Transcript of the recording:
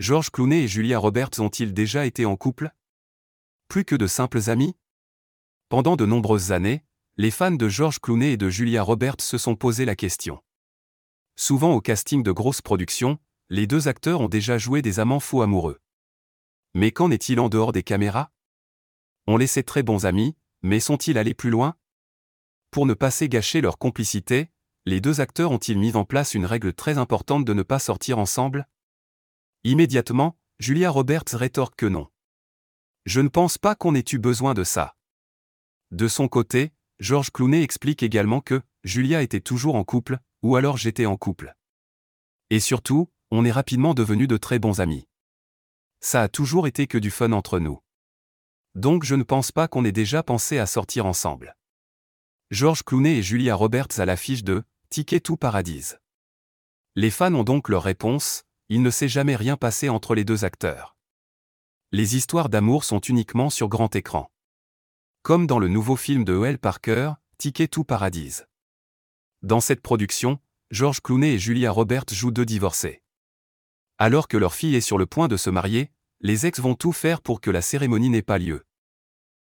George Clooney et Julia Roberts ont-ils déjà été en couple? Plus que de simples amis? Pendant de nombreuses années, les fans de George Clooney et de Julia Roberts se sont posé la question. Souvent au casting de grosses productions, les deux acteurs ont déjà joué des amants fous amoureux. Mais qu'en est-il en dehors des caméras? On les sait très bons amis, mais sont-ils allés plus loin? Pour ne pas gâcher leur complicité, les deux acteurs ont-ils mis en place une règle très importante de ne pas sortir ensemble? Immédiatement, Julia Roberts rétorque que non. Je ne pense pas qu'on ait eu besoin de ça. De son côté, George Clooney explique également que Julia était toujours en couple, ou alors j'étais en couple. Et surtout, on est rapidement devenus de très bons amis. Ça a toujours été que du fun entre nous. Donc je ne pense pas qu'on ait déjà pensé à sortir ensemble. George Clooney et Julia Roberts à l'affiche de Ticket to Paradise. Les fans ont donc leur réponse, il ne s'est jamais rien passé entre les deux acteurs. Les histoires d'amour sont uniquement sur grand écran. Comme dans le nouveau film de E.L. Parker, Ticket to Paradise. Dans cette production, George Clooney et Julia Roberts jouent deux divorcés. Alors que leur fille est sur le point de se marier, les ex vont tout faire pour que la cérémonie n'ait pas lieu.